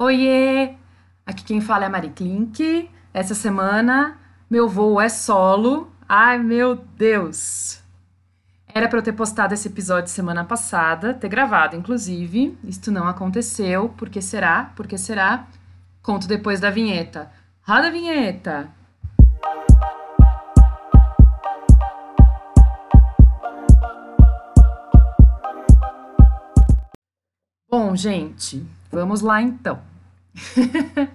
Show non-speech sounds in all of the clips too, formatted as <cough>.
Oiê! Aqui quem fala é a Mari Klink. Essa semana meu voo é solo. Ai meu Deus! Era para eu ter postado esse episódio semana passada, ter gravado inclusive. Isto não aconteceu. Por que será? Por que será? Conto depois da vinheta. Roda a vinheta! Bom, gente, vamos lá então. <laughs>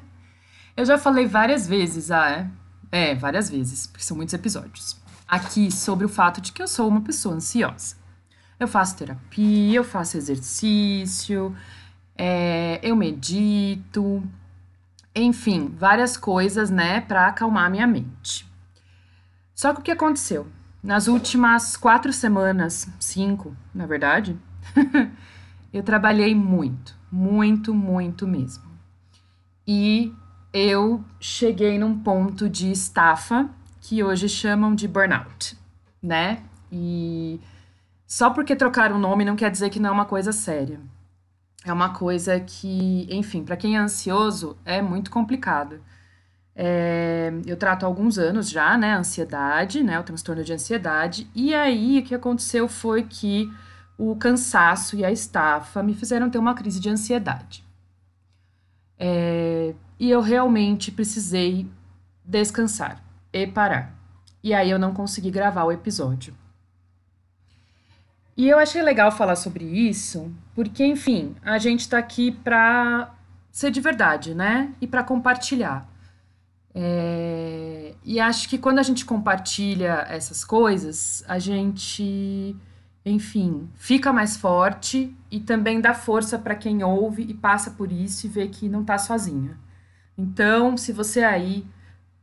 eu já falei várias vezes, ah, é? É, várias vezes, porque são muitos episódios. Aqui sobre o fato de que eu sou uma pessoa ansiosa. Eu faço terapia, eu faço exercício, é, eu medito, enfim, várias coisas, né, para acalmar minha mente. Só que o que aconteceu? Nas últimas quatro semanas, cinco, na verdade, <laughs> eu trabalhei muito, muito, muito mesmo. E eu cheguei num ponto de estafa que hoje chamam de burnout, né? E só porque trocaram o nome não quer dizer que não é uma coisa séria. É uma coisa que, enfim, para quem é ansioso é muito complicado. É, eu trato há alguns anos já, né, ansiedade, né, o transtorno de ansiedade, e aí o que aconteceu foi que o cansaço e a estafa me fizeram ter uma crise de ansiedade. É, e eu realmente precisei descansar e parar. E aí eu não consegui gravar o episódio. E eu achei legal falar sobre isso, porque, enfim, a gente tá aqui pra ser de verdade, né? E para compartilhar. É, e acho que quando a gente compartilha essas coisas, a gente enfim, fica mais forte e também dá força para quem ouve e passa por isso e vê que não está sozinha. Então, se você aí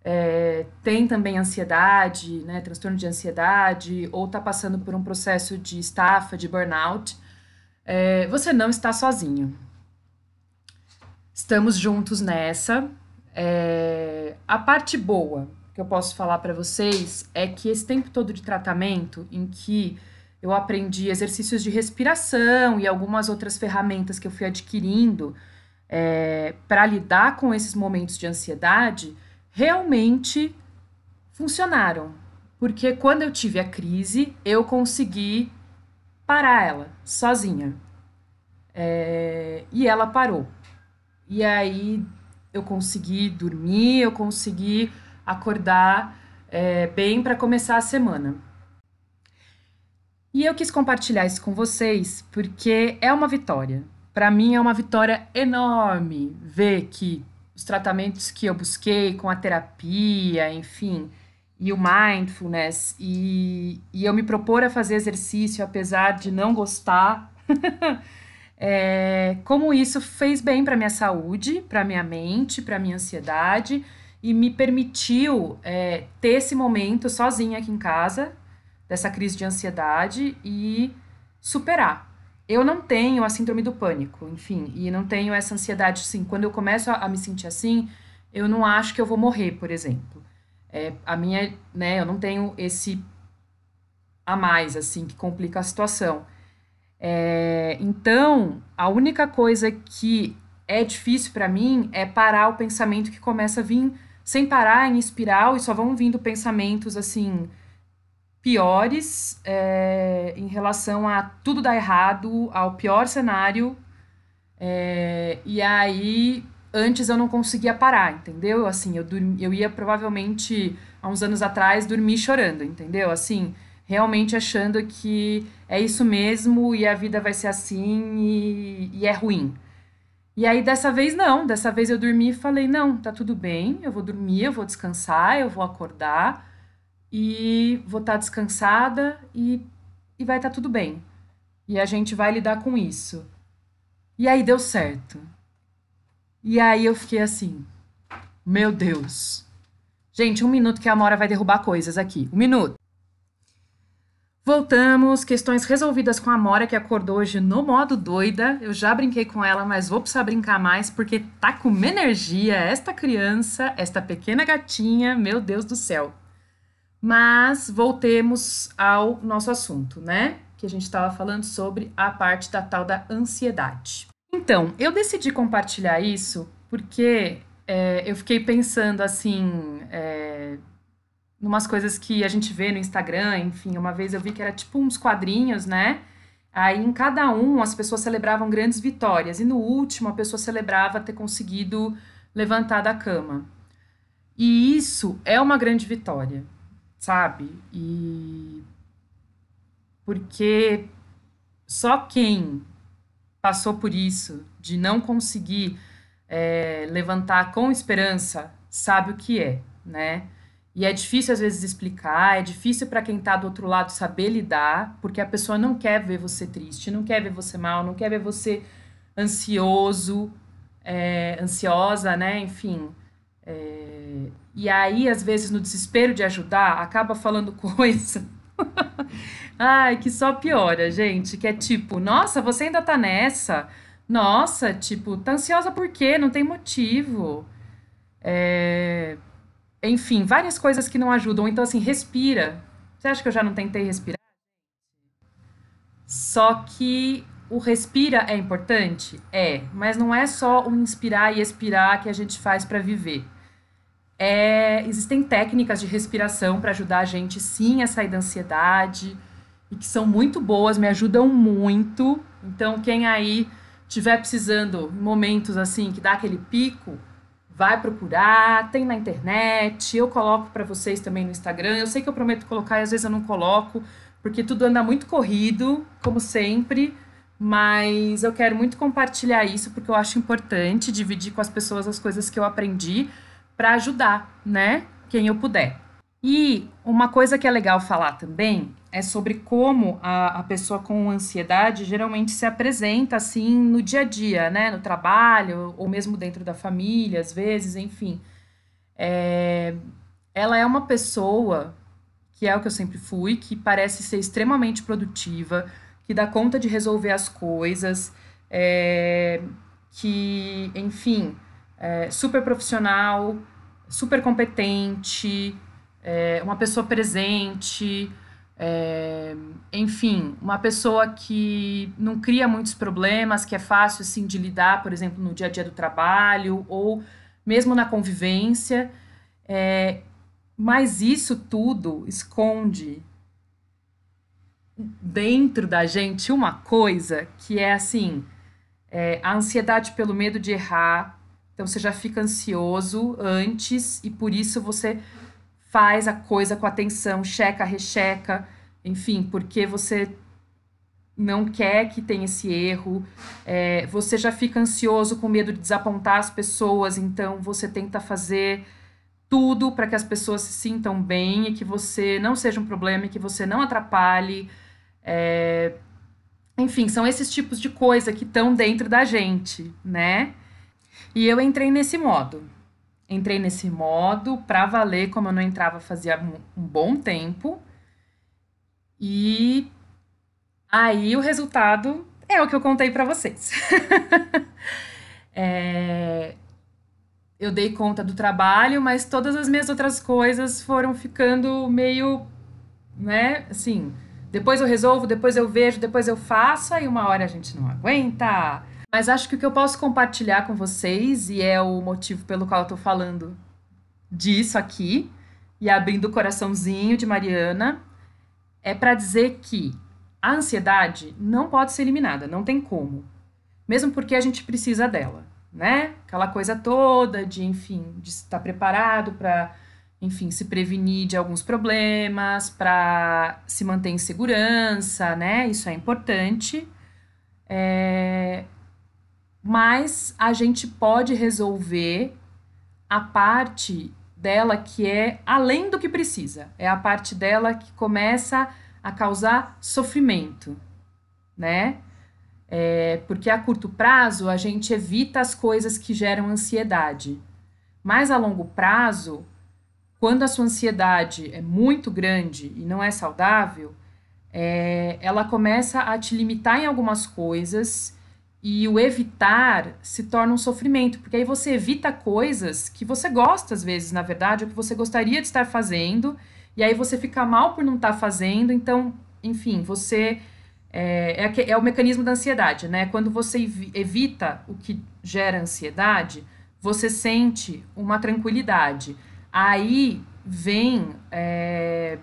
é, tem também ansiedade, né, transtorno de ansiedade, ou está passando por um processo de estafa, de burnout, é, você não está sozinho. Estamos juntos nessa. É, a parte boa que eu posso falar para vocês é que esse tempo todo de tratamento, em que eu aprendi exercícios de respiração e algumas outras ferramentas que eu fui adquirindo é, para lidar com esses momentos de ansiedade, realmente funcionaram. Porque quando eu tive a crise, eu consegui parar ela sozinha. É, e ela parou. E aí eu consegui dormir, eu consegui acordar é, bem para começar a semana. E eu quis compartilhar isso com vocês porque é uma vitória. Para mim é uma vitória enorme ver que os tratamentos que eu busquei com a terapia, enfim, e o mindfulness, e, e eu me propor a fazer exercício apesar de não gostar, <laughs> é, como isso fez bem para minha saúde, para minha mente, para minha ansiedade e me permitiu é, ter esse momento sozinha aqui em casa, dessa crise de ansiedade e superar. Eu não tenho a síndrome do pânico, enfim, e não tenho essa ansiedade, assim, quando eu começo a, a me sentir assim, eu não acho que eu vou morrer, por exemplo. É, a minha, né, eu não tenho esse a mais, assim, que complica a situação. É, então, a única coisa que é difícil para mim é parar o pensamento que começa a vir sem parar em espiral e só vão vindo pensamentos assim piores é, em relação a tudo dar errado, ao pior cenário. É, e aí, antes eu não conseguia parar, entendeu? Assim, eu, dormi, eu ia provavelmente, há uns anos atrás, dormir chorando, entendeu? Assim, realmente achando que é isso mesmo e a vida vai ser assim e, e é ruim. E aí, dessa vez, não. Dessa vez eu dormi e falei: não, tá tudo bem, eu vou dormir, eu vou descansar, eu vou acordar e vou estar tá descansada e, e vai estar tá tudo bem. E a gente vai lidar com isso. E aí deu certo. E aí eu fiquei assim, meu Deus. Gente, um minuto que a Amora vai derrubar coisas aqui. Um minuto. Voltamos, questões resolvidas com a Amora, que acordou hoje no modo doida. Eu já brinquei com ela, mas vou precisar brincar mais, porque tá com uma energia esta criança, esta pequena gatinha, meu Deus do céu. Mas voltemos ao nosso assunto, né? Que a gente estava falando sobre a parte da tal da ansiedade. Então, eu decidi compartilhar isso porque é, eu fiquei pensando assim, é, numas coisas que a gente vê no Instagram, enfim, uma vez eu vi que era tipo uns quadrinhos, né? Aí em cada um as pessoas celebravam grandes vitórias e no último a pessoa celebrava ter conseguido levantar da cama. E isso é uma grande vitória, sabe? E porque só quem passou por isso, de não conseguir é, levantar com esperança, sabe o que é, né? E é difícil às vezes explicar, é difícil para quem está do outro lado saber lidar, porque a pessoa não quer ver você triste, não quer ver você mal, não quer ver você ansioso, é, ansiosa, né? Enfim. É, e aí, às vezes, no desespero de ajudar, acaba falando <laughs> coisa. Ai, que só piora, gente. Que é tipo, nossa, você ainda tá nessa. Nossa, tipo, tá ansiosa por quê? Não tem motivo. É... Enfim, várias coisas que não ajudam. Então, assim, respira. Você acha que eu já não tentei respirar? Só que o respira é importante? É, mas não é só o inspirar e expirar que a gente faz para viver. É, existem técnicas de respiração para ajudar a gente sim a sair da ansiedade e que são muito boas, me ajudam muito. Então, quem aí tiver precisando momentos assim que dá aquele pico, vai procurar, tem na internet, eu coloco para vocês também no Instagram. Eu sei que eu prometo colocar e às vezes eu não coloco, porque tudo anda muito corrido, como sempre mas eu quero muito compartilhar isso porque eu acho importante dividir com as pessoas as coisas que eu aprendi para ajudar, né? Quem eu puder. E uma coisa que é legal falar também é sobre como a, a pessoa com ansiedade geralmente se apresenta assim no dia a dia, né? No trabalho, ou mesmo dentro da família, às vezes, enfim. É, ela é uma pessoa que é o que eu sempre fui, que parece ser extremamente produtiva, que dá conta de resolver as coisas, é, que, enfim, é super profissional, super competente, é, uma pessoa presente, é, enfim, uma pessoa que não cria muitos problemas, que é fácil assim de lidar, por exemplo, no dia a dia do trabalho ou mesmo na convivência. É, mas isso tudo esconde dentro da gente uma coisa que é assim: é, a ansiedade pelo medo de errar. Então você já fica ansioso antes e por isso você faz a coisa com atenção, checa, recheca, enfim, porque você não quer que tenha esse erro, é, você já fica ansioso com medo de desapontar as pessoas, então você tenta fazer tudo para que as pessoas se sintam bem e que você não seja um problema e que você não atrapalhe. É... Enfim, são esses tipos de coisa que estão dentro da gente, né? E eu entrei nesse modo. Entrei nesse modo para valer, como eu não entrava fazia um, bom tempo. E aí o resultado é o que eu contei para vocês. <laughs> é... Eu dei conta do trabalho, mas todas as minhas outras coisas foram ficando meio, né, assim, depois eu resolvo, depois eu vejo, depois eu faço, aí uma hora a gente não aguenta. Mas acho que o que eu posso compartilhar com vocês, e é o motivo pelo qual eu tô falando disso aqui, e abrindo o coraçãozinho de Mariana, é para dizer que a ansiedade não pode ser eliminada, não tem como. Mesmo porque a gente precisa dela, né? Aquela coisa toda de, enfim, de estar preparado para enfim, se prevenir de alguns problemas, para se manter em segurança, né? Isso é importante. É... Mas a gente pode resolver a parte dela que é além do que precisa. É a parte dela que começa a causar sofrimento, né? É, porque a curto prazo a gente evita as coisas que geram ansiedade. Mas a longo prazo, quando a sua ansiedade é muito grande e não é saudável, é, ela começa a te limitar em algumas coisas e o evitar se torna um sofrimento, porque aí você evita coisas que você gosta às vezes, na verdade, ou que você gostaria de estar fazendo, e aí você fica mal por não estar fazendo, então, enfim, você É, é, é, o mecanismo da ansiedade, né? Quando você evita o que gera ansiedade, você sente uma tranquilidade. Aí vem é,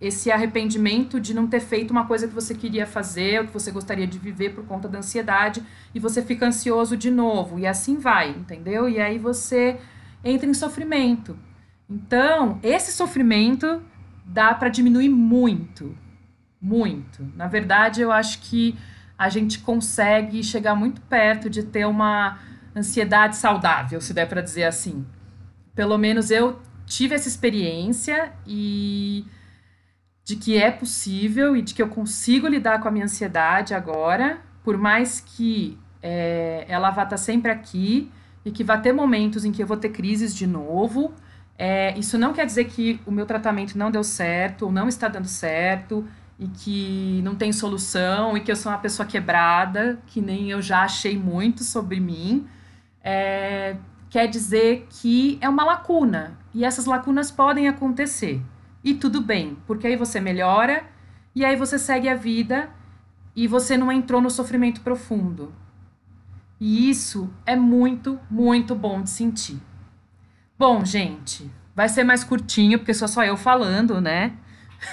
esse arrependimento de não ter feito uma coisa que você queria fazer, ou que você gostaria de viver por conta da ansiedade, e você fica ansioso de novo, e assim vai, entendeu? E aí você entra em sofrimento. Então, esse sofrimento dá para diminuir muito, muito. Na verdade, eu acho que a gente consegue chegar muito perto de ter uma ansiedade saudável, se der para dizer assim. Pelo menos eu tive essa experiência e de que é possível e de que eu consigo lidar com a minha ansiedade agora, por mais que é, ela vá estar sempre aqui e que vá ter momentos em que eu vou ter crises de novo. É, isso não quer dizer que o meu tratamento não deu certo ou não está dando certo e que não tem solução e que eu sou uma pessoa quebrada, que nem eu já achei muito sobre mim. É, quer dizer que é uma lacuna e essas lacunas podem acontecer. E tudo bem, porque aí você melhora e aí você segue a vida e você não entrou no sofrimento profundo. E isso é muito, muito bom de sentir. Bom, gente, vai ser mais curtinho, porque sou só eu falando, né?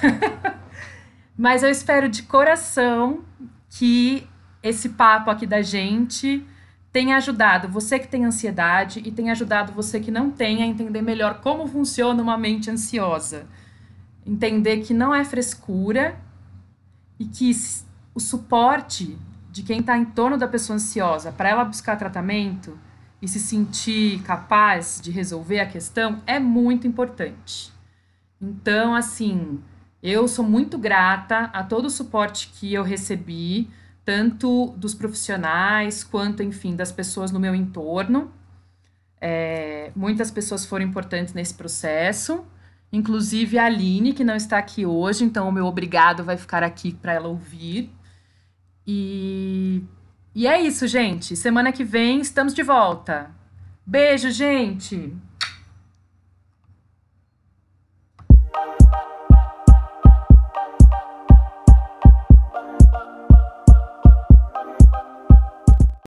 <laughs> Mas eu espero de coração que esse papo aqui da gente tenha ajudado você que tem ansiedade e tenha ajudado você que não tem a entender melhor como funciona uma mente ansiosa entender que não é frescura e que o suporte de quem está em torno da pessoa ansiosa para ela buscar tratamento e se sentir capaz de resolver a questão é muito importante. Então, assim, eu sou muito grata a todo o suporte que eu recebi, tanto dos profissionais quanto, enfim, das pessoas no meu entorno. É, muitas pessoas foram importantes nesse processo. Inclusive a Aline, que não está aqui hoje, então o meu obrigado vai ficar aqui para ela ouvir. E, e é isso, gente. Semana que vem estamos de volta. Beijo, gente!